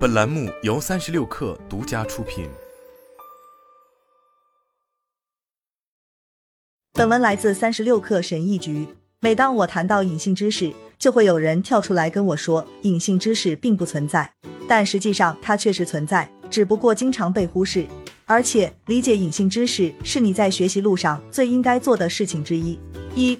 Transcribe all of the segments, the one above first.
本栏目由三十六氪独家出品。本文来自三十六氪神译局。每当我谈到隐性知识，就会有人跳出来跟我说，隐性知识并不存在。但实际上，它确实存在，只不过经常被忽视。而且，理解隐性知识是你在学习路上最应该做的事情之一。一，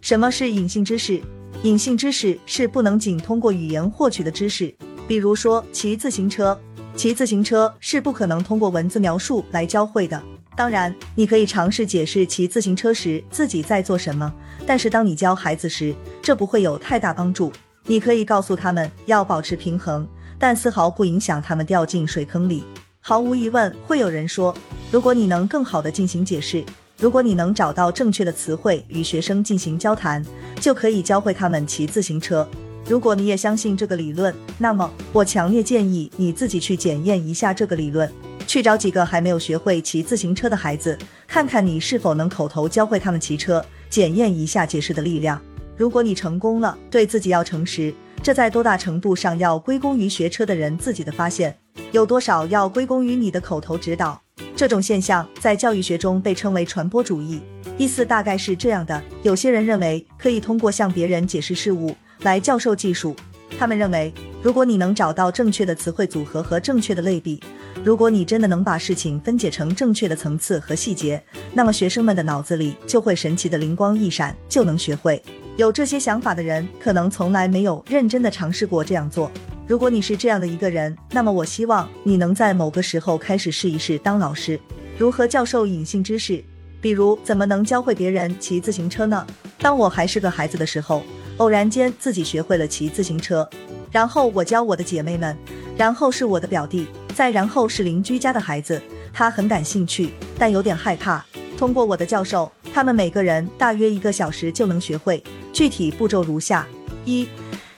什么是隐性知识？隐性知识是不能仅通过语言获取的知识。比如说，骑自行车，骑自行车是不可能通过文字描述来教会的。当然，你可以尝试解释骑自行车时自己在做什么，但是当你教孩子时，这不会有太大帮助。你可以告诉他们要保持平衡，但丝毫不影响他们掉进水坑里。毫无疑问，会有人说，如果你能更好的进行解释，如果你能找到正确的词汇与学生进行交谈，就可以教会他们骑自行车。如果你也相信这个理论，那么我强烈建议你自己去检验一下这个理论，去找几个还没有学会骑自行车的孩子，看看你是否能口头教会他们骑车，检验一下解释的力量。如果你成功了，对自己要诚实，这在多大程度上要归功于学车的人自己的发现，有多少要归功于你的口头指导？这种现象在教育学中被称为传播主义，意思大概是这样的：有些人认为可以通过向别人解释事物。来教授技术，他们认为，如果你能找到正确的词汇组合和正确的类比，如果你真的能把事情分解成正确的层次和细节，那么学生们的脑子里就会神奇的灵光一闪，就能学会。有这些想法的人，可能从来没有认真的尝试过这样做。如果你是这样的一个人，那么我希望你能在某个时候开始试一试当老师，如何教授隐性知识，比如怎么能教会别人骑自行车呢？当我还是个孩子的时候。偶然间自己学会了骑自行车，然后我教我的姐妹们，然后是我的表弟，再然后是邻居家的孩子。他很感兴趣，但有点害怕。通过我的教授，他们每个人大约一个小时就能学会。具体步骤如下：一、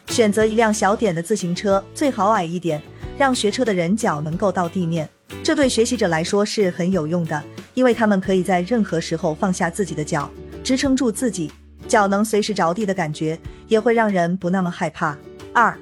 选择一辆小点的自行车，最好矮一点，让学车的人脚能够到地面。这对学习者来说是很有用的，因为他们可以在任何时候放下自己的脚，支撑住自己。脚能随时着地的感觉也会让人不那么害怕。二，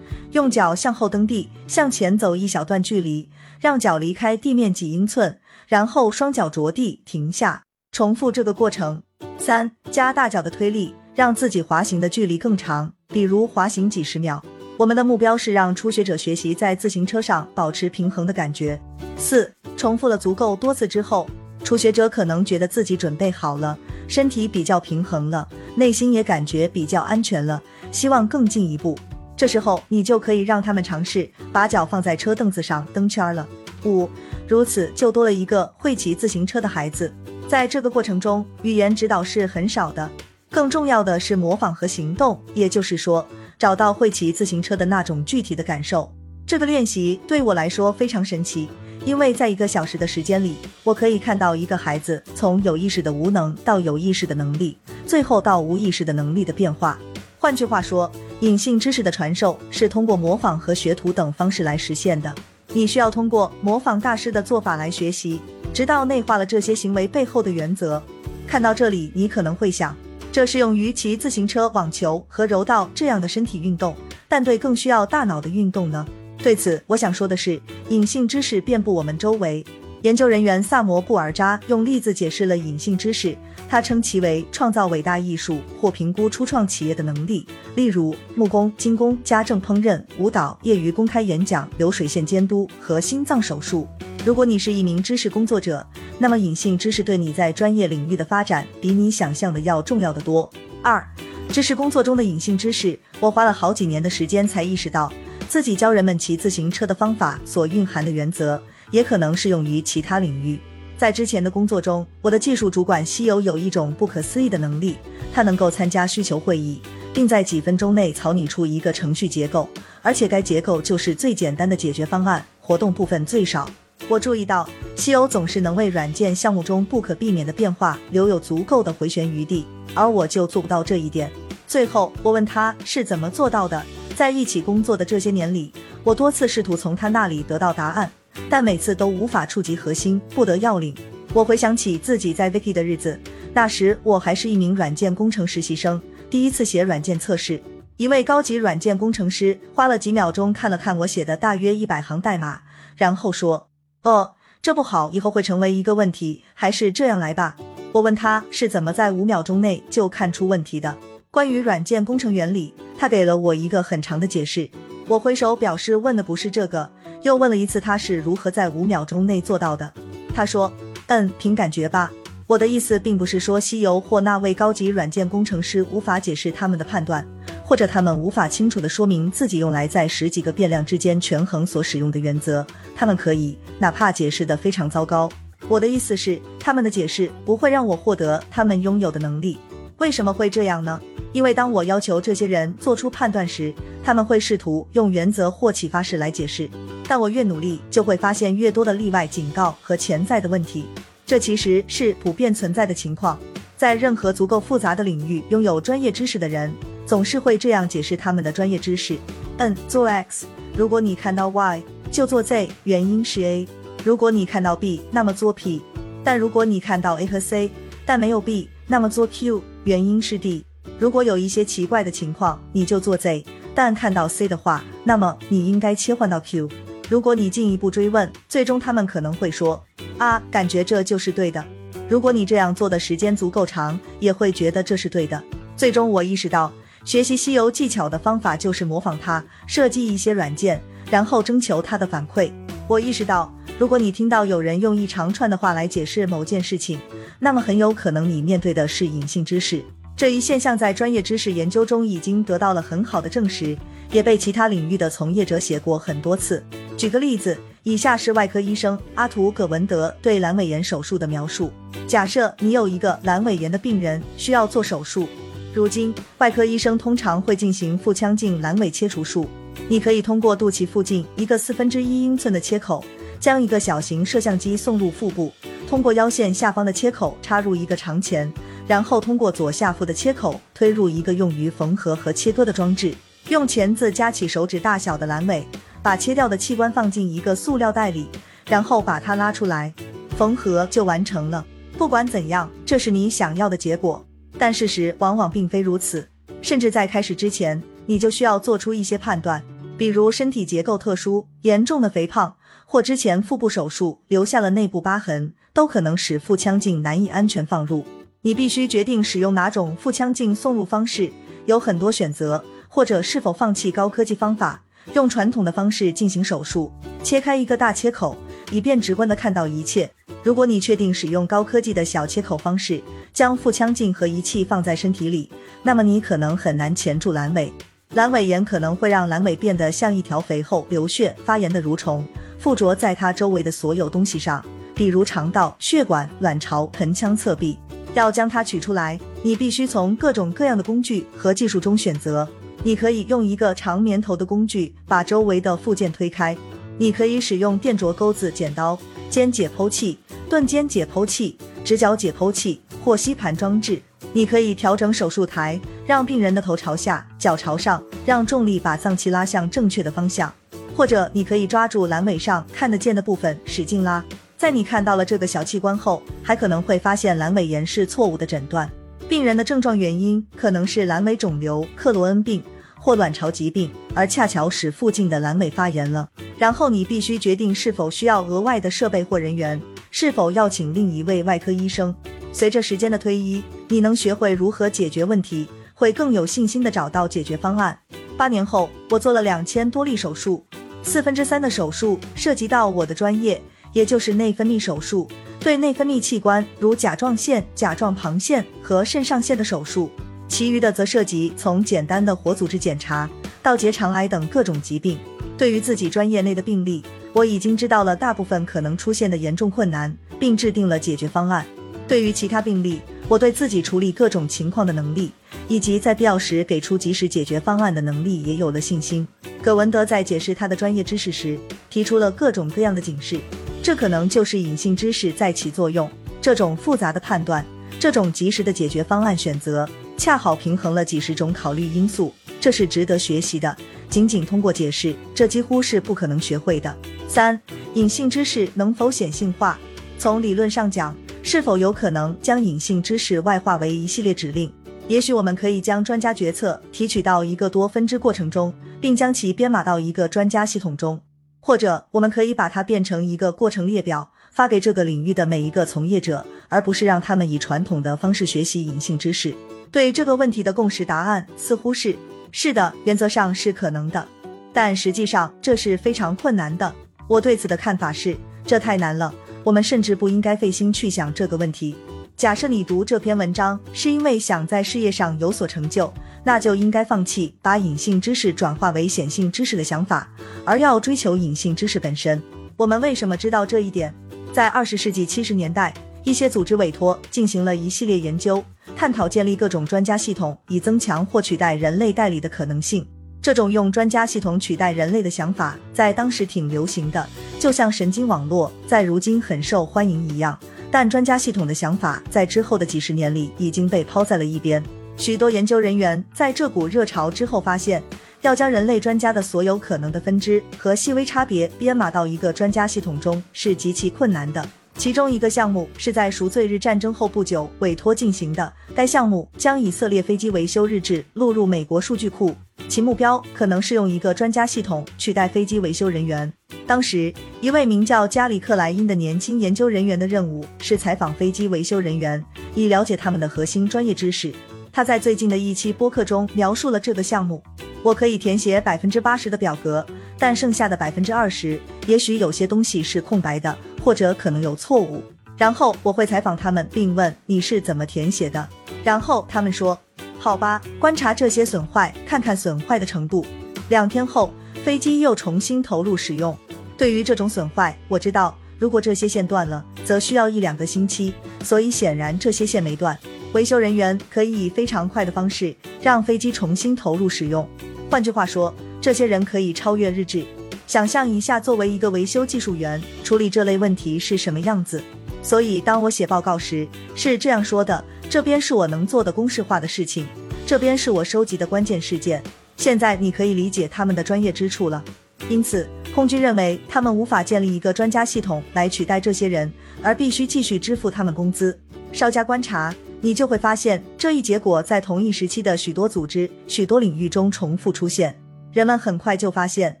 用脚向后蹬地，向前走一小段距离，让脚离开地面几英寸，然后双脚着地停下，重复这个过程。三，加大脚的推力，让自己滑行的距离更长，比如滑行几十秒。我们的目标是让初学者学习在自行车上保持平衡的感觉。四，重复了足够多次之后，初学者可能觉得自己准备好了。身体比较平衡了，内心也感觉比较安全了，希望更进一步。这时候你就可以让他们尝试把脚放在车凳子上蹬圈了。五，如此就多了一个会骑自行车的孩子。在这个过程中，语言指导是很少的，更重要的是模仿和行动，也就是说，找到会骑自行车的那种具体的感受。这个练习对我来说非常神奇。因为在一个小时的时间里，我可以看到一个孩子从有意识的无能到有意识的能力，最后到无意识的能力的变化。换句话说，隐性知识的传授是通过模仿和学徒等方式来实现的。你需要通过模仿大师的做法来学习，直到内化了这些行为背后的原则。看到这里，你可能会想，这适用于骑自行车、网球和柔道这样的身体运动，但对更需要大脑的运动呢？对此，我想说的是，隐性知识遍布我们周围。研究人员萨摩布尔扎用例子解释了隐性知识，他称其为创造伟大艺术或评估初创企业的能力，例如木工、金工、家政、烹饪、舞蹈、业余公开演讲、流水线监督和心脏手术。如果你是一名知识工作者，那么隐性知识对你在专业领域的发展比你想象的要重要的多。二，知识工作中的隐性知识，我花了好几年的时间才意识到。自己教人们骑自行车的方法所蕴含的原则，也可能适用于其他领域。在之前的工作中，我的技术主管西游有一种不可思议的能力，他能够参加需求会议，并在几分钟内草拟出一个程序结构，而且该结构就是最简单的解决方案，活动部分最少。我注意到西游总是能为软件项目中不可避免的变化留有足够的回旋余地，而我就做不到这一点。最后，我问他是怎么做到的。在一起工作的这些年里，我多次试图从他那里得到答案，但每次都无法触及核心，不得要领。我回想起自己在 Vicky 的日子，那时我还是一名软件工程实习生，第一次写软件测试。一位高级软件工程师花了几秒钟看了看我写的大约一百行代码，然后说：“哦，这不好，以后会成为一个问题。还是这样来吧。”我问他是怎么在五秒钟内就看出问题的。关于软件工程原理，他给了我一个很长的解释。我挥手表示问的不是这个，又问了一次他是如何在五秒钟内做到的。他说：“嗯，凭感觉吧。”我的意思并不是说西游或那位高级软件工程师无法解释他们的判断。或者他们无法清楚地说明自己用来在十几个变量之间权衡所使用的原则，他们可以哪怕解释得非常糟糕。我的意思是，他们的解释不会让我获得他们拥有的能力。为什么会这样呢？因为当我要求这些人做出判断时，他们会试图用原则或启发式来解释，但我越努力，就会发现越多的例外、警告和潜在的问题。这其实是普遍存在的情况，在任何足够复杂的领域，拥有专业知识的人。总是会这样解释他们的专业知识。嗯，做 X，如果你看到 Y，就做 Z，原因是 A；如果你看到 B，那么做 P；但如果你看到 A 和 C，但没有 B，那么做 Q，原因是 D。如果有一些奇怪的情况，你就做 Z，但看到 C 的话，那么你应该切换到 Q。如果你进一步追问，最终他们可能会说：啊，感觉这就是对的。如果你这样做的时间足够长，也会觉得这是对的。最终我意识到。学习西游技巧的方法就是模仿它，设计一些软件，然后征求它的反馈。我意识到，如果你听到有人用一长串的话来解释某件事情，那么很有可能你面对的是隐性知识。这一现象在专业知识研究中已经得到了很好的证实，也被其他领域的从业者写过很多次。举个例子，以下是外科医生阿图·葛文德对阑尾炎手术的描述：假设你有一个阑尾炎的病人需要做手术。如今，外科医生通常会进行腹腔镜阑尾切除术。你可以通过肚脐附近一个四分之一英寸的切口，将一个小型摄像机送入腹部，通过腰线下方的切口插入一个长钳，然后通过左下腹的切口推入一个用于缝合和切割的装置。用钳子夹起手指大小的阑尾，把切掉的器官放进一个塑料袋里，然后把它拉出来，缝合就完成了。不管怎样，这是你想要的结果。但事实往往并非如此，甚至在开始之前，你就需要做出一些判断，比如身体结构特殊、严重的肥胖，或之前腹部手术留下了内部疤痕，都可能使腹腔镜难以安全放入。你必须决定使用哪种腹腔镜送入方式，有很多选择，或者是否放弃高科技方法，用传统的方式进行手术，切开一个大切口，以便直观的看到一切。如果你确定使用高科技的小切口方式，将腹腔镜和仪器放在身体里，那么你可能很难钳住阑尾。阑尾炎可能会让阑尾变得像一条肥厚、流血、发炎的蠕虫，附着在它周围的所有东西上，比如肠道、血管、卵巢、盆腔侧壁。要将它取出来，你必须从各种各样的工具和技术中选择。你可以用一个长棉头的工具把周围的附件推开，你可以使用电啄钩子、剪刀、尖解剖器。钝尖解剖器、直角解剖器或吸盘装置，你可以调整手术台，让病人的头朝下，脚朝上，让重力把脏器拉向正确的方向。或者你可以抓住阑尾上看得见的部分，使劲拉。在你看到了这个小器官后，还可能会发现阑尾炎是错误的诊断。病人的症状原因可能是阑尾肿瘤、克罗恩病或卵巢疾病，而恰巧使附近的阑尾发炎了。然后你必须决定是否需要额外的设备或人员。是否要请另一位外科医生？随着时间的推移，你能学会如何解决问题，会更有信心地找到解决方案。八年后，我做了两千多例手术，四分之三的手术涉及到我的专业，也就是内分泌手术，对内分泌器官如甲状腺、甲状旁腺和肾上腺的手术。其余的则涉及从简单的活组织检查到结肠癌等各种疾病。对于自己专业内的病例。我已经知道了大部分可能出现的严重困难，并制定了解决方案。对于其他病例，我对自己处理各种情况的能力，以及在必要时给出及时解决方案的能力也有了信心。葛文德在解释他的专业知识时，提出了各种各样的警示，这可能就是隐性知识在起作用。这种复杂的判断，这种及时的解决方案选择，恰好平衡了几十种考虑因素，这是值得学习的。仅仅通过解释，这几乎是不可能学会的。三、隐性知识能否显性化？从理论上讲，是否有可能将隐性知识外化为一系列指令？也许我们可以将专家决策提取到一个多分支过程中，并将其编码到一个专家系统中，或者我们可以把它变成一个过程列表，发给这个领域的每一个从业者，而不是让他们以传统的方式学习隐性知识。对这个问题的共识答案似乎是是的，原则上是可能的，但实际上这是非常困难的。我对此的看法是，这太难了，我们甚至不应该费心去想这个问题。假设你读这篇文章是因为想在事业上有所成就，那就应该放弃把隐性知识转化为显性知识的想法，而要追求隐性知识本身。我们为什么知道这一点？在二十世纪七十年代，一些组织委托进行了一系列研究，探讨建立各种专家系统以增强或取代人类代理的可能性。这种用专家系统取代人类的想法在当时挺流行的，就像神经网络在如今很受欢迎一样。但专家系统的想法在之后的几十年里已经被抛在了一边。许多研究人员在这股热潮之后发现，要将人类专家的所有可能的分支和细微差别编码到一个专家系统中是极其困难的。其中一个项目是在赎罪日战争后不久委托进行的，该项目将以色列飞机维修日志录入美国数据库，其目标可能是用一个专家系统取代飞机维修人员。当时，一位名叫加里克莱因的年轻研究人员的任务是采访飞机维修人员，以了解他们的核心专业知识。他在最近的一期播客中描述了这个项目。我可以填写百分之八十的表格，但剩下的百分之二十，也许有些东西是空白的，或者可能有错误。然后我会采访他们，并问你是怎么填写的。然后他们说：“好吧，观察这些损坏，看看损坏的程度。”两天后，飞机又重新投入使用。对于这种损坏，我知道，如果这些线断了，则需要一两个星期。所以显然这些线没断。维修人员可以以非常快的方式让飞机重新投入使用。换句话说，这些人可以超越日志。想象一下，作为一个维修技术员，处理这类问题是什么样子。所以，当我写报告时，是这样说的：这边是我能做的公式化的事情，这边是我收集的关键事件。现在你可以理解他们的专业之处了。因此。空军认为，他们无法建立一个专家系统来取代这些人，而必须继续支付他们工资。稍加观察，你就会发现这一结果在同一时期的许多组织、许多领域中重复出现。人们很快就发现，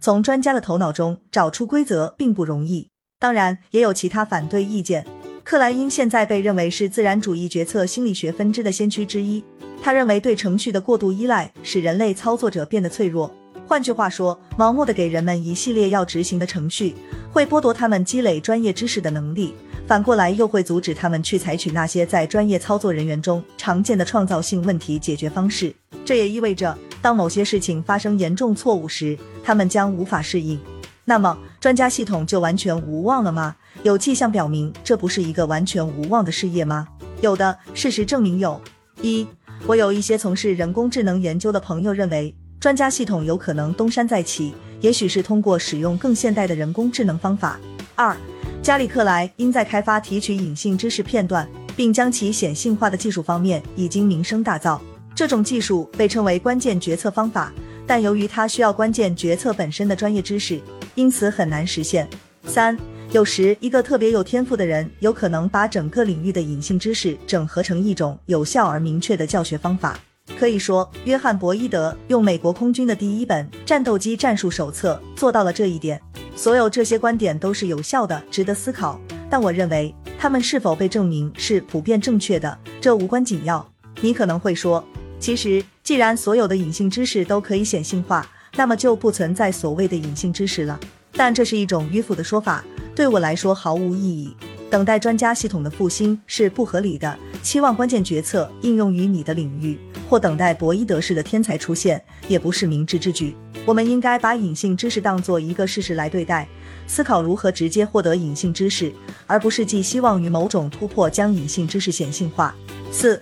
从专家的头脑中找出规则并不容易。当然，也有其他反对意见。克莱因现在被认为是自然主义决策心理学分支的先驱之一。他认为，对程序的过度依赖使人类操作者变得脆弱。换句话说，盲目的给人们一系列要执行的程序，会剥夺他们积累专业知识的能力；反过来，又会阻止他们去采取那些在专业操作人员中常见的创造性问题解决方式。这也意味着，当某些事情发生严重错误时，他们将无法适应。那么，专家系统就完全无望了吗？有迹象表明，这不是一个完全无望的事业吗？有的，事实证明有。一，我有一些从事人工智能研究的朋友认为。专家系统有可能东山再起，也许是通过使用更现代的人工智能方法。二，加里克莱因在开发提取隐性知识片段并将其显性化的技术方面已经名声大噪。这种技术被称为关键决策方法，但由于它需要关键决策本身的专业知识，因此很难实现。三，有时一个特别有天赋的人有可能把整个领域的隐性知识整合成一种有效而明确的教学方法。可以说，约翰·博伊德用美国空军的第一本战斗机战术手册做到了这一点。所有这些观点都是有效的，值得思考。但我认为，他们是否被证明是普遍正确的，这无关紧要。你可能会说，其实既然所有的隐性知识都可以显性化，那么就不存在所谓的隐性知识了。但这是一种迂腐的说法，对我来说毫无意义。等待专家系统的复兴是不合理的，期望关键决策应用于你的领域。或等待博伊德式的天才出现，也不是明智之举。我们应该把隐性知识当做一个事实来对待，思考如何直接获得隐性知识，而不是寄希望于某种突破将隐性知识显性化。四、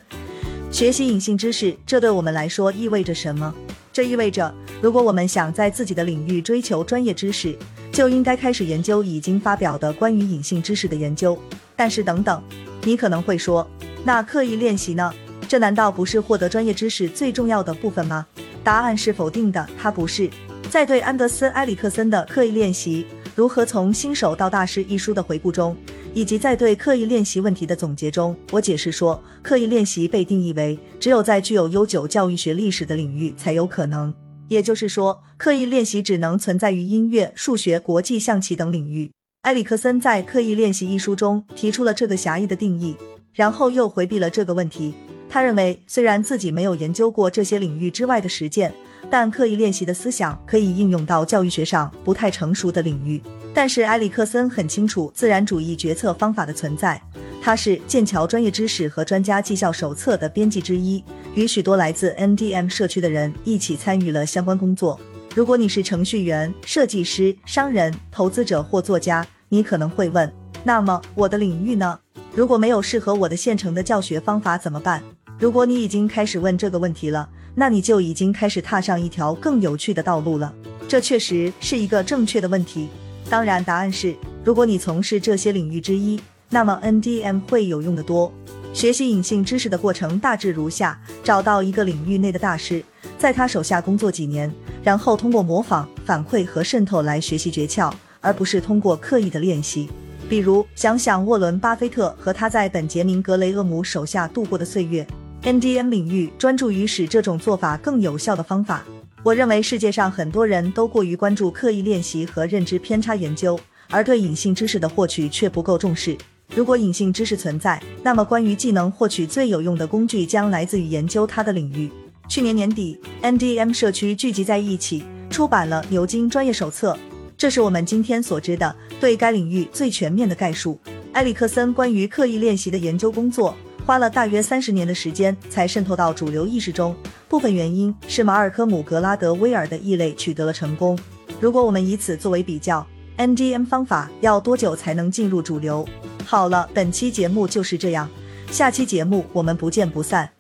学习隐性知识，这对我们来说意味着什么？这意味着，如果我们想在自己的领域追求专业知识，就应该开始研究已经发表的关于隐性知识的研究。但是，等等，你可能会说，那刻意练习呢？这难道不是获得专业知识最重要的部分吗？答案是否定的，它不是。在对安德斯·埃里克森的刻意练习如何从新手到大师一书的回顾中，以及在对刻意练习问题的总结中，我解释说，刻意练习被定义为只有在具有悠久教育学历史的领域才有可能。也就是说，刻意练习只能存在于音乐、数学、国际象棋等领域。埃里克森在《刻意练习》一书中提出了这个狭义的定义，然后又回避了这个问题。他认为，虽然自己没有研究过这些领域之外的实践，但刻意练习的思想可以应用到教育学上不太成熟的领域。但是埃里克森很清楚自然主义决策方法的存在。他是剑桥专业知识和专家绩效手册的编辑之一，与许多来自 NDM 社区的人一起参与了相关工作。如果你是程序员、设计师、商人、投资者或作家，你可能会问：那么我的领域呢？如果没有适合我的现成的教学方法怎么办？如果你已经开始问这个问题了，那你就已经开始踏上一条更有趣的道路了。这确实是一个正确的问题。当然，答案是：如果你从事这些领域之一。那么 NDM 会有用的多。学习隐性知识的过程大致如下：找到一个领域内的大师，在他手下工作几年，然后通过模仿、反馈和渗透来学习诀窍，而不是通过刻意的练习。比如，想想沃伦·巴菲特和他在本杰明·格雷厄姆手下度过的岁月。NDM 领域专注于使这种做法更有效的方法。我认为世界上很多人都过于关注刻意练习和认知偏差研究，而对隐性知识的获取却不够重视。如果隐性知识存在，那么关于技能获取最有用的工具将来自于研究它的领域。去年年底，NDM 社区聚集在一起，出版了牛津专业手册。这是我们今天所知的对该领域最全面的概述。埃里克森关于刻意练习的研究工作花了大约三十年的时间才渗透到主流意识中，部分原因是马尔科姆·格拉德威尔的异类取得了成功。如果我们以此作为比较 N G M 方法要多久才能进入主流？好了，本期节目就是这样，下期节目我们不见不散。